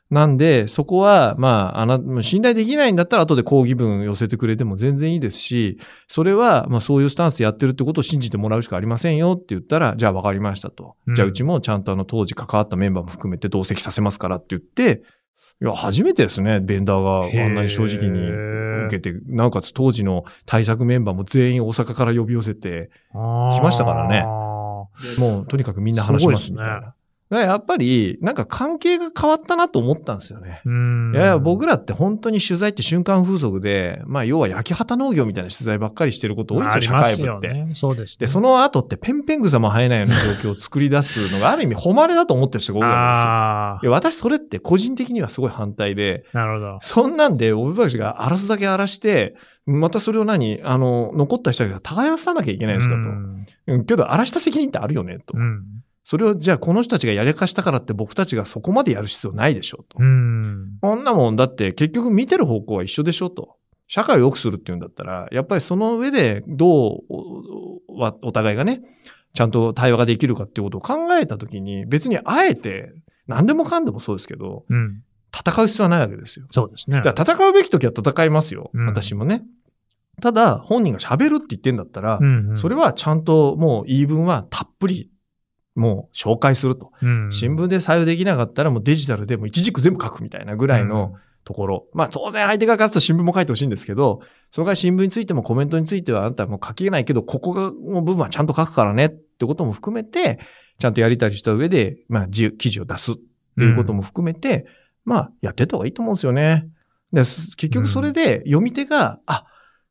なんで、そこは、まあ、あな、信頼できないんだったら後で抗議文寄せてくれても全然いいですし、それは、まあそういうスタンスでやってるってことを信じてもらうしかありませんよって言ったら、じゃあ分かりましたと。うんじゃあうちもちゃんとあの当時関わったメンバーも含めて同席させますからって言って、いや、初めてですね、ベンダーがあんなに正直に受けて、なおかつ当時の対策メンバーも全員大阪から呼び寄せて、来来ましたからねあもうとにかくみんな話しますみたいな。やっぱり、なんか関係が変わったなと思ったんですよね。いやいや、僕らって本当に取材って瞬間風速で、まあ要は焼き畑農業みたいな取材ばっかりしてること多いんですよ、社会部って。ね。そうですね。で、その後ってペンペン草も生えないような状況を作り出すのがある意味誉れだと思ってる人が多いわけですよ。私それって個人的にはすごい反対で、あ、なるほど。そんなんで、俺たちが荒らすだけ荒らして、またそれを何あの、残った人が耕さなきゃいけないんですかと。けど、荒らした責任ってあるよね、と。うん。それを、じゃあこの人たちがやりかしたからって僕たちがそこまでやる必要ないでしょ、と。うん。こんなもんだって結局見てる方向は一緒でしょ、と。社会を良くするっていうんだったら、やっぱりその上でどうお互いがね、ちゃんと対話ができるかっていうことを考えたときに、別にあえて、何でもかんでもそうですけど、うん。戦う必要はないわけですよ。そうですね。だから戦うべき時は戦いますよ。うん私もね。ただ、本人が喋るって言ってんだったら、うんうんそれはちゃんともう言い分はたっぷり、もう紹介すると。うん新聞で採用できなかったらもうデジタルでもう一軸全部書くみたいなぐらいのところ。まあ当然相手が勝つと新聞も書いてほしいんですけど、その代わり新聞についてもコメントについてはあんたはもう書けないけど、ここの部分はちゃんと書くからねってことも含めて、ちゃんとやりたりした上で、まあ、じ記事を出すっていうことも含めて、まあ、やってった方がいいと思うんですよね。です結局それで読み手が、あ、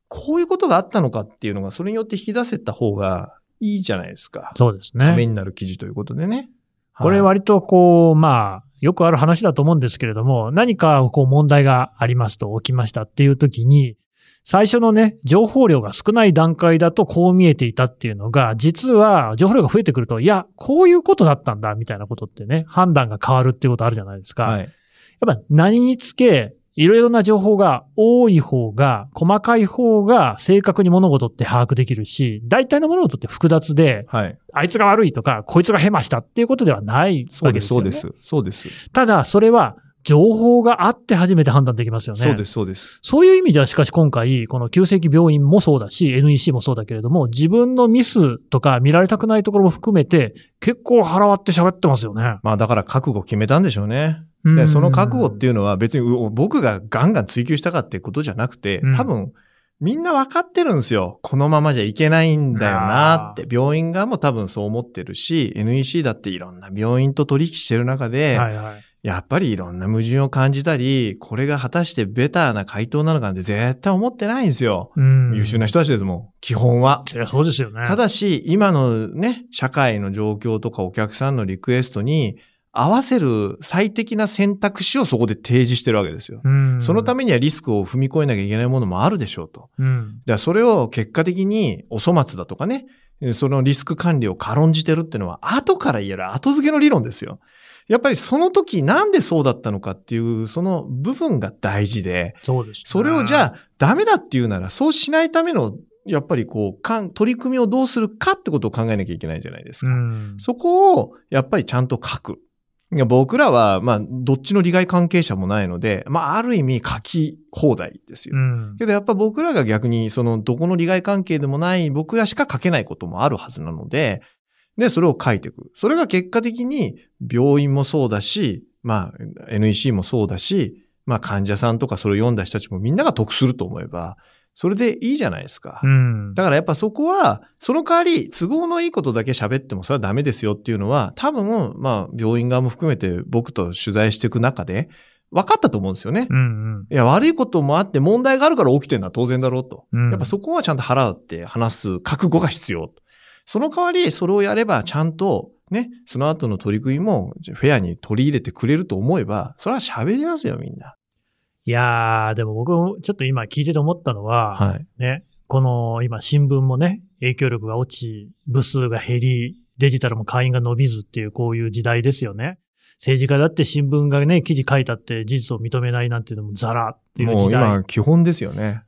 こういうことがあったのかっていうのが、それによって引き出せた方がいいじゃないですか。そうですためね。になる記事ということでね。これはい割とこう、まあ、よくある話だと思うんですけれども、何かこう問題がありますと起きましたっていう時に、最初のね、情報量が少ない段階だとこう見えていたっていうのが、実は情報量が増えてくると、いや、こういうことだったんだみたいなことってね、判断が変わるっていうことあるじゃないですか。はい。やっぱ何につけ、いろいろな情報が多い方が、細かい方が正確に物事って把握できるし、大体の物事って複雑で、はい。あいつが悪いとか、こいつがヘマしたっていうことではないそうです、わけですよね。そうです。そうです。ただ、それは情報があって初めて判断できますよね。そうです、そうです。そういう意味じゃ、しかし今回、この急性期病院もそうだし、NEC もそうだけれども、自分のミスとか見られたくないところも含めて、結構腹割って喋ってますよね。まあだから覚悟決めたんでしょうね。うんでその覚悟っていうのは別にう僕がガンガン追求したかってことじゃなくてうん、多分みんな分かってるんですよ。このままじゃいけないんだよなって。病院側も多分そう思ってるし、NEC だっていろんな病院と取引してる中で、はいはい。やっぱりいろんな矛盾を感じたり、これが果たしてベターな回答なのかなんて絶対思ってないんですよ。うん優秀な人たちですもん。基本は。いやそうですよね。ただし、今のね、社会の状況とかお客さんのリクエストに合わせる最適な選択肢をそこで提示してるわけですよ。うん、そのためにはリスクを踏み越えなきゃいけないものもあるでしょうと。うん。それを結果的にお粗末だとかね、そのリスク管理を軽んじてるっていうのは後から言える後付けの理論ですよ。やっぱりその時なんでそうだったのかっていうその部分が大事で、そうです、それをじゃあダメだっていうならそうしないためのやっぱりこう、かん取り組みをどうするかってことを考えなきゃいけないじゃないですか。うん。そこをやっぱりちゃんと書く。いや僕らは、まあ、どっちの利害関係者もないので、まあ、ある意味書き放題ですよ。うん。けどやっぱ僕らが逆に、その、どこの利害関係でもない僕らしか書けないこともあるはずなので、で、それを書いていく。それが結果的に、病院もそうだし、まあ、NEC もそうだし、まあ、患者さんとかそれを読んだ人たちもみんなが得すると思えば、それでいいじゃないですか。うん。だからやっぱそこは、その代わり、都合のいいことだけ喋ってもそれはダメですよっていうのは、多分、まあ、病院側も含めて僕と取材していく中で、分かったと思うんですよね。うんいや、悪いこともあって問題があるから起きてるのは当然だろうと。うん。やっぱそこはちゃんと腹って話す覚悟が必要。その代わり、それをやればちゃんと、ね、その後の取り組みもフェアに取り入れてくれると思えば、それは喋りますよ、みんな。いやー、でも僕もちょっと今聞いてて思ったのは、はい。ね、この今新聞もね、影響力が落ち、部数が減り、デジタルも会員が伸びずっていうこういう時代ですよね。政治家だって新聞がね、記事書いたって事実を認めないなんていうのもザラっていうもう時代。今、基本ですよね。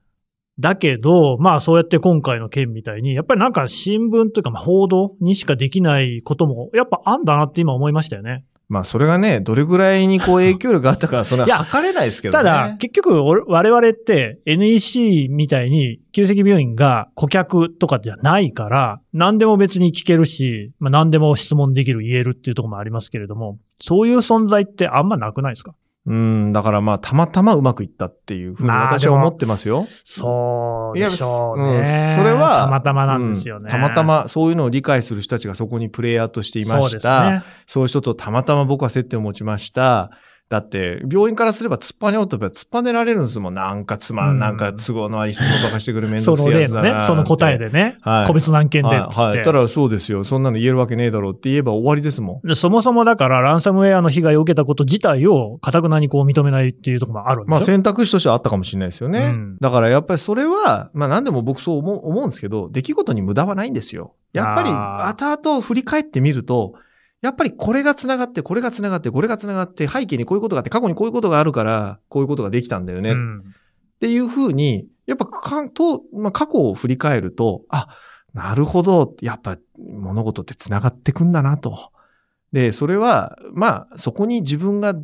だけど、まあそうやって今回の件みたいに、やっぱりなんか新聞というかまあ報道にしかできないことも、やっぱあんだなって今思いましたよね。まあ、それがね、どれぐらいにこう影響力があったか、それ (laughs) いやは測れないですけどね。ただ、結局、俺我々って NEC みたいに、急性期病院が顧客とかじゃないから、何でも別に聞けるし、まあ、何でも質問できる、言えるっていうところもありますけれども、そういう存在ってあんまなくないですか？うん、だからまあ、たまたまうまくいったっていうふうに私は思ってますよ。そうでしょううんね。それは、たまたまなんですよね。うんたまたまそういうのを理解する人たちがそこにプレイヤーとしていました。ね。そういう人とたまたま僕は接点を持ちました。だって、病院からすれば突っぱねようとば突っぱねられるんですもん。なんかつま、うんん、なんか都合のあり質問ばかしてくるめんそどくせえやつだな、その答え。でね、はい個別の案件で。はい、はい。たらそうですよ。そんなの言えるわけねえだろうって言えば終わりですもん。でそもそもだから、ランサムウェアの被害を受けたこと自体を、かたくなにこう認めないっていうところもあるんでしょ？まあ選択肢としてはあったかもしれないですよね。うんだからやっぱりそれは、まあ何でも僕そう思う思うんですけど、出来事に無駄はないんですよ。やっぱりあ後々振り返ってみると、やっぱりこれが繋がって、これが繋がって、これが繋がって、背景にこういうことがあって、過去にこういうことがあるから、こういうことができたんだよね。っうんていうふうに、やっぱかんと、まあ、過去を振り返ると、あ、なるほど、やっぱ物事って繋がってくんだなと。で、それは、まあ、そこに自分が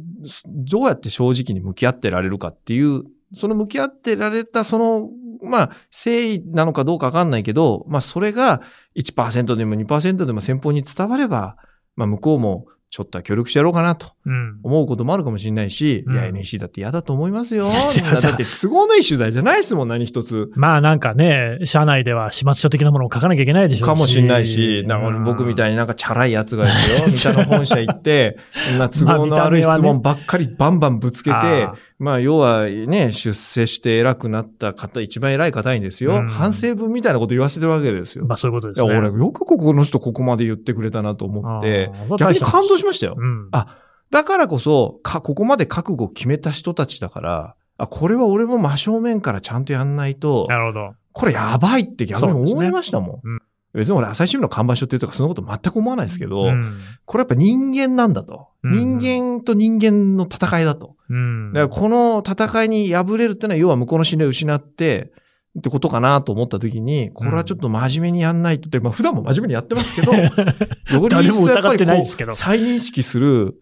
どうやって正直に向き合ってられるかっていう、その向き合ってられたその、まあ、誠意なのかどうかわかんないけど、まあ、それが1%でも2%でも先方に伝われば、まあ、向こうもちょっとは協力してやろうかなと。思うこともあるかもしれないし、うんいや、NEC だって嫌だと思いますよ。(laughs) だって都合のいい取材じゃないですもん、何一つ。まあなんかね、社内では始末書的なものを書かなきゃいけないでしょうし。かもしれないし、なんか僕みたいになんかチャラいやつがですよ、三田の本社行って、(laughs) そんな都合の悪い質問ばっかりバンバンぶつけて、あーまあ要はね、出世して偉くなった方、一番偉い方にですよ、うん反省文みたいなこと言わせてるわけですよ。まあそういうことでいや、すね。俺よくここの人ここまで言ってくれたなと思って逆に感動しましたよ。うん。あだからこそ、か、ここまで覚悟を決めた人たちだから、あ、これは俺も真正面からちゃんとやんないと、なるほど。これやばいって逆に思いましたもん。そうん別に俺朝日新聞の看板書っていうとかそんなこと全く思わないですけど、うん。これやっぱ人間なんだと。うん人間と人間の戦いだと。うん。だからこの戦いに敗れるってのは要は向こうの信頼を失って、ってことかなと思った時に、これはちょっと真面目にやんないとって、まあ普段も真面目にやってますけど、より一層やっぱりこうないですけど再認識する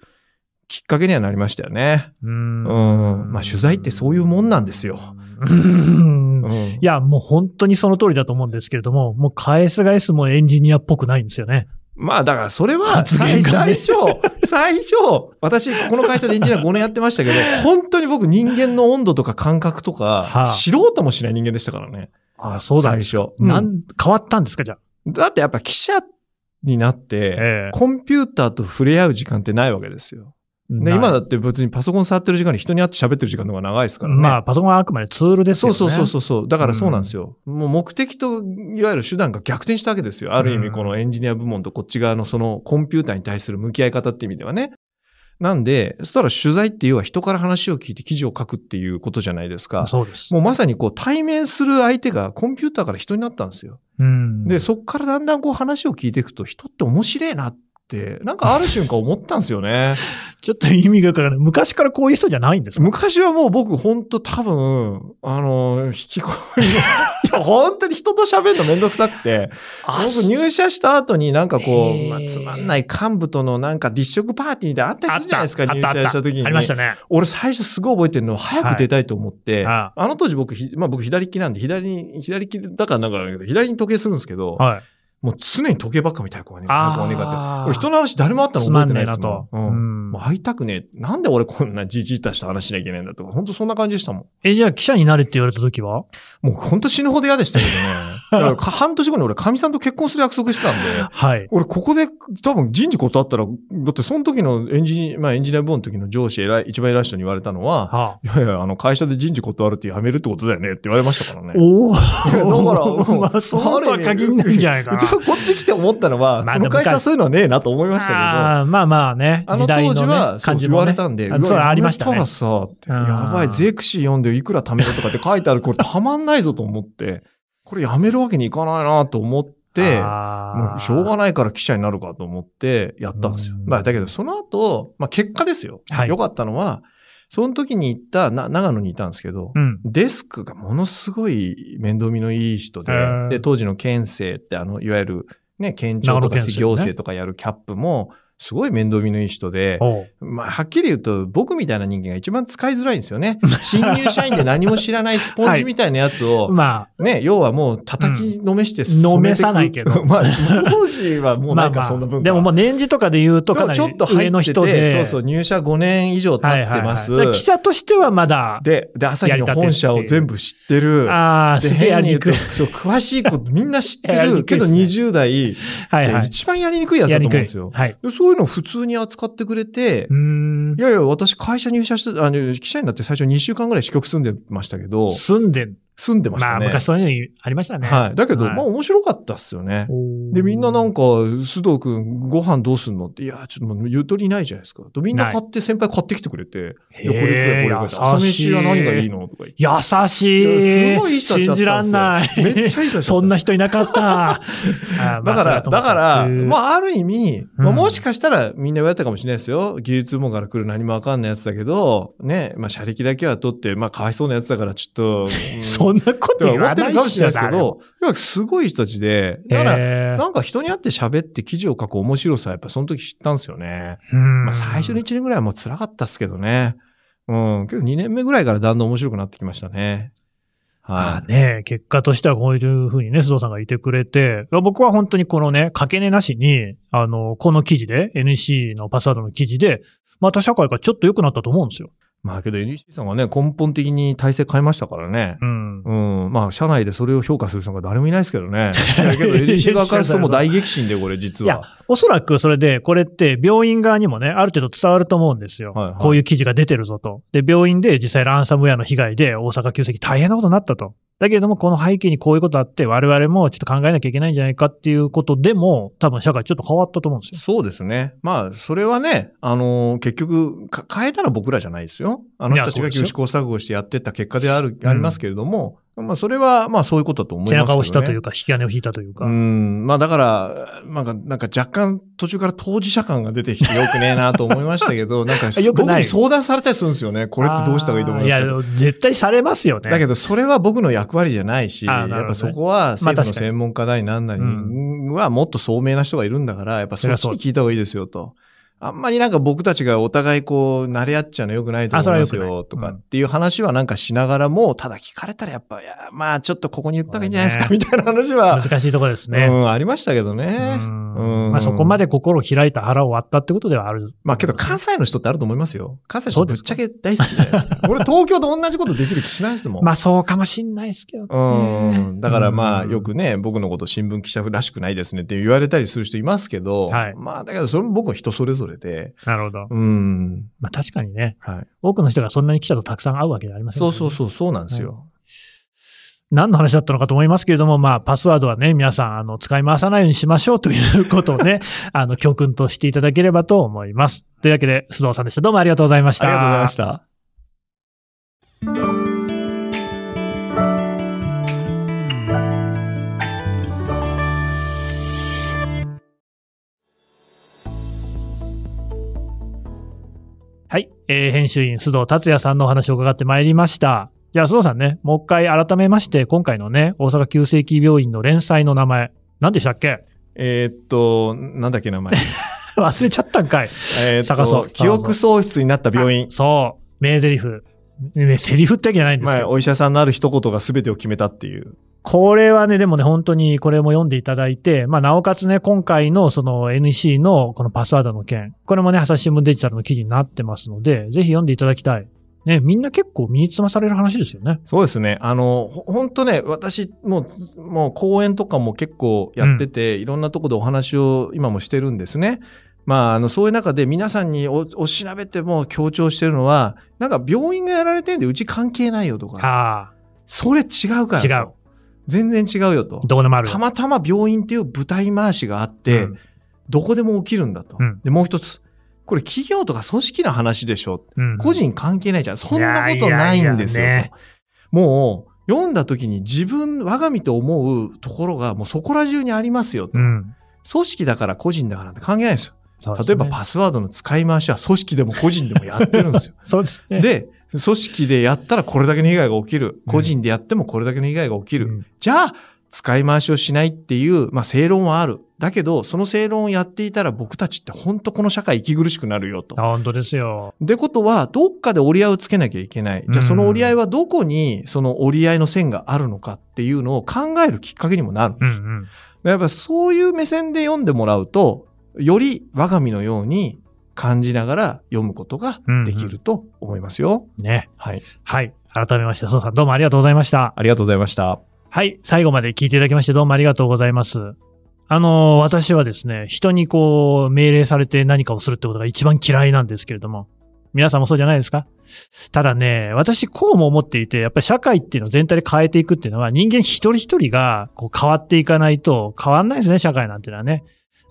きっかけにはなりましたよね。うん。うんまあ取材ってそういうもんなんですよ。うんうんいや、もう本当にその通りだと思うんですけれども、もう返す返すもエンジニアっぽくないんですよね。まあだからそれは発最初、最初、私この会社でエンジニア5年やってましたけど、本当に僕人間の温度とか感覚とはあか、知ろうともしない人間でしたからね。あそうだ。最初。うんなん、変わったんですか、じゃあ？だってやっぱ記者になって、ええコンピューターと触れ合う時間ってないわけですよ。で、ない今だって別にパソコン触ってる時間に人に会って喋ってる時間の方が長いですからね。まあ、パソコンはあくまでツールですよね。そうそうそうそうそう。だからそうなんですよ。もう目的といわゆる手段が逆転したわけですよ。ある意うん味このエンジニア部門とこっち側のそのコンピューターに対する向き合い方って意味ではね。なんで、そしたら取材って要は人から話を聞いて記事を書くっていうことじゃないですか。そうです。もうまさにこう対面する相手がコンピューターから人になったんですよ。うん。で、そっからだんだんこう話を聞いていくと人って面白いなって、なんかある瞬間思ったんですよね。(laughs) ちょっと意味がわからない。昔からこういう人じゃないんですか？昔はもう僕本当多分、あの、引きこもりの、(laughs) いや本当に人と喋るのめんどくさくて、僕入社した後になんかこう、まあ、つまんない幹部とのなんか立食パーティーであったりするじゃないですか、入あった社した時に。ありましたね。俺最初すごい覚えてるのは早く出たいと思って、はいああの当時僕ひ、まあ僕左利きなんで、左に、左利きだからなんか、左に時計するんですけど、はい。もう常に時計ばっか見たい子がね、あー子がねかって。俺人の話誰もあったの覚えてないですもん。んねえなとうんうんもう会いたくねえ。なんで俺こんなじじいたした話しなきゃいけないんだとか、本当そんな感じでしたもん。え、じゃあ記者になれって言われた時は？もう本当死ぬほど嫌でしたけどね。(laughs) だからか半年後に俺、神さんと結婚する約束してたんで、はい。俺ここで多分人事断ったら、だってその時のエンジニア、まあエンジニア部門の時の上司偉い、一番偉い人に言われたのは、はいやいや、あの会社で人事断るってやめるってことだよねって言われましたからね。おお。(laughs) だから (laughs) まあ、そうとは限んないんじゃないかな。(laughs) こっち来て思ったのは、まあこの会社はそういうのはねえなと思いましたけど、あーまあまあね。あの当時は、ね、そう言われたんで、あそうありましたねらさ、やばい、ゼクシー読んでいくら貯めろとかって書いてある、これたまんないぞと思って、これやめるわけにいかないなと思って、(laughs) もうしょうがない。から記者になるかと思ってやったんですよ。うんまあだけどその後、まあ結果ですよ。はい良かったのは、その時に行った、な、長野にいたんですけど、うん。デスクがものすごい面倒見のいい人でで、当時の県政ってあの、いわゆるね、県庁とか長野県政ね行政とかやるキャップも、すごい面倒見のいい人で、まあ、はっきり言うと、僕みたいな人間が一番使いづらいんですよね。(laughs) 新入社員で何も知らないスポンジみたいなやつを、(laughs) まね、要はもう叩きのめしてうん飲めさないけど (laughs) まあ、当時はもあ、うなんかまあまあ、そんな文化。でももう年次とかで言うとかなりちょっと入上のってて、人で。そうそう、入社5年以上経ってます。はいはいはい記者としてはまだ、で、で、朝日の本社を全部知ってる。ああ、ですげえやりにくそう、詳しいことみんな知ってるけどくいっすね20代はいはい。で一番やりにくいやつだと思うんですよ。はい。でそういうのを普通に扱ってくれてい。やいや、私会社入社して、あの、記者になって最初2週間ぐらい支局住んでましたけど、住んでん。住んでましたまあ、ね。昔そういうのありましたね。はい。だけど、はいまあ面白かったっすよね。で、みんななんか、須藤くん、ご飯どうすんのって、いや、ちょっとゆとりないじゃないですか。とみんな買って、先輩買ってきてくれて、いや、これ食え、これ食え。朝飯は何がいいのとか言って。優しいすごいいい人信じらんない。めっちゃいい人そんな人いなかった。(laughs) だから、だから、まあ、あ、ある意味、うんまあ、もしかしたらみんな言われたかもしれないですよ。技術網から来る何もわかんないやつだけど、ね、まあ、車力だけは取って、まあ、かわいそうなやつだから、ちょっと、う (laughs) んそんなこと言わない思ってるかもしれないですけど、いやすごい人たちで、だから、なんか人に会って喋って記事を書く面白さ、やっぱその時知ったんですよね。うんまあ、最初の1年ぐらいはもう辛かったっすけどね。うん。けど2年目ぐらいからだんだん面白くなってきましたね。まはい。あね、結果としてはこういうふうにね、須藤さんがいてくれて、僕は本当にこのね、かけねなしに、あの、この記事で、NC のパスワードの記事で、また社会がちょっと良くなったと思うんですよ。まあけど NEC さんがね、根本的に体制変えましたからね。うん。うん。まあ、社内でそれを評価する人が誰もいないですけどね。(laughs) けど NEC 側からするともう大激震で、これ実いやは。、おそらくそれで、これって病院側にもね、ある程度伝わると思うんですよ。はいはいこういう記事が出てるぞと。で、病院で実際ランサムウェアの被害で大阪急性大変なことになったと。だけれども、この背景にこういうことあって、我々もちょっと考えなきゃいけないんじゃないかっていうことでも、多分社会ちょっと変わったと思うんですよ。そうですね。まあ、それはね、あのー結局か、変えたら僕らじゃないですよ。あの人たちがいやそうですよ試行錯誤してやってった結果である、ありますけれども、まあ、それは、まあ、そういうことだと思いますけど、ね。背中を押したというか、引き金を引いたというか。うん。まあだから、なんか、なんか若干途中から当事者感が出てきてよくねえなと思いましたけど、(laughs) なんか僕に相談されたりするんですよね。これってどうした方がいいと思いますか？いや、絶対されますよね。だけど、それは僕の役割じゃないし、ねやっぱそこは政府の専門家なりなんなりはもっと聡明な人がいるんだから、やっぱそっちに聞いた方がいいですよと。あんまりなんか僕たちがお互いこう、慣れ合っちゃうの良くないと思いますよ、とかっていう話はなんかしながらも、ただ聞かれたらやっぱ、いや、まあちょっとここに言った方がいいんじゃないですか、みたいな話は、難しいところですね。うん、ありましたけどね。うんうんまあそこまで心を開いた腹を割ったってことではある。まあけど関西の人ってあると思いますよ。関西の人ぶっちゃけ大好きじゃないですか。(laughs) 俺東京と同じことできる気しないですもん。まあそうかもしんないですけどね。うん。だからまあ、うんよくね、僕のこと新聞記者らしくないですねって言われたりする人いますけど、はいまあ、だけどそれも僕は人それぞれで、なるほど。うん。まあ確かにね、はい。多くの人がそんなに記者とたくさん会うわけではありませんそうそうそう、そうなんですよ。何の話だったのかと思いますけれども、まあ、パスワードはね、皆さん、あの、使い回さないようにしましょうということをね、(laughs) あの、教訓としていただければと思います。というわけで、須藤さんでした。どうもありがとうございました。ありがとうございました。えー編集員、須藤達也さんのお話を伺ってまいりました。じゃあ、須藤さんね、もう一回改めまして、今回のね、大阪急性期病院の連載の名前、何でしたっけ？えーっと、なんだっけ名前。(laughs) 忘れちゃったんかい。えーっ探そうと、記憶喪失になった病院。そう。名台詞。ね、セリフってわけじゃないんですけ前、ど。お医者さんのある一言が全てを決めたっていう。これはね、でもね、本当にこれも読んでいただいて、まあ、なおかつね、今回のその NEC のこのパスワードの件、これもね、朝日新聞デジタルの記事になってますので、ぜひ読んでいただきたい。ね、みんな結構身につまされる話ですよね。そうですね。あの、ほほんとね、私、もう、もう講演とかも結構やってて、いろんなところでお話を今もしてるんですね。まあ、あの、そういう中で皆さんにおお調べても強調してるのは、なんか病院がやられてんでうち関係ないよとか、あそれ違うからと。違う全然違うよとあ、。どこでもある。たまたま病院っていう舞台回しがあって、うんどこでも起きるんだと。うんで、もう一つ。これ企業とか組織の話でしょ。うん個人関係ないじゃん。そんなことないんですよ。いやいやいやねもう、読んだ時に自分、我が身と思うところがもうそこら中にありますよと。うん。組織だから個人だからって関係ないですよ。すね例えばパスワードの使い回しは組織でも個人でもやってるんですよ。(laughs) そうですね。で、組織でやったらこれだけの被害が起きる。個人でやってもこれだけの被害が起きる。うんじゃあ、使い回しをしないっていう、まあ、正論はある。だけど、その正論をやっていたら僕たちって本当この社会息苦しくなるよと。あ本当ですよ。ってことは、どっかで折り合いをつけなきゃいけない。じゃあその折り合いはどこにその折り合いの線があるのかっていうのを考えるきっかけにもなる。うんうん。やっぱそういう目線で読んでもらうと、より我が身のように感じながら読むことができると思いますよ。ね。はい。はい。改めまして、須藤さんどうもありがとうございました。ありがとうございました。はい。最後まで聞いていただきましてどうもありがとうございます。あの、私はですね、人にこう、命令されて何かをするってことが一番嫌いなんですけれども、皆さんもそうじゃないですか？ただね、私こうも思っていて、やっぱり社会っていうのを全体で変えていくっていうのは人間一人一人がこう変わっていかないと変わんないですね、社会なんていうのはね。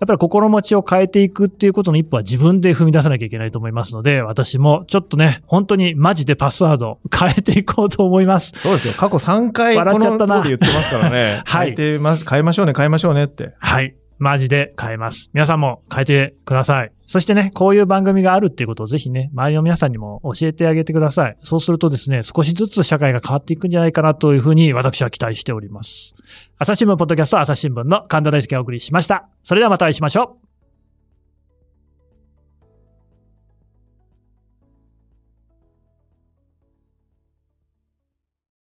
やっぱり心持ちを変えていくっていうことの一歩は自分で踏み出さなきゃいけないと思いますので、私もちょっとね、本当にマジでパスワード変えていこうと思います。そうですよ。過去3回笑この通り言ってますからね。(laughs) はい変えてます。変えましょうね、変えましょうねって。はい。マジで変えます。皆さんも変えてください。そしてね、こういう番組があるっていうことをぜひね、周りの皆さんにも教えてあげてください。そうするとですね、少しずつ社会が変わっていくんじゃないかなというふうに私は期待しております。朝日新聞ポッドキャスト朝日新聞の神田大輔がお送りしました。それではまたお会いしましょう。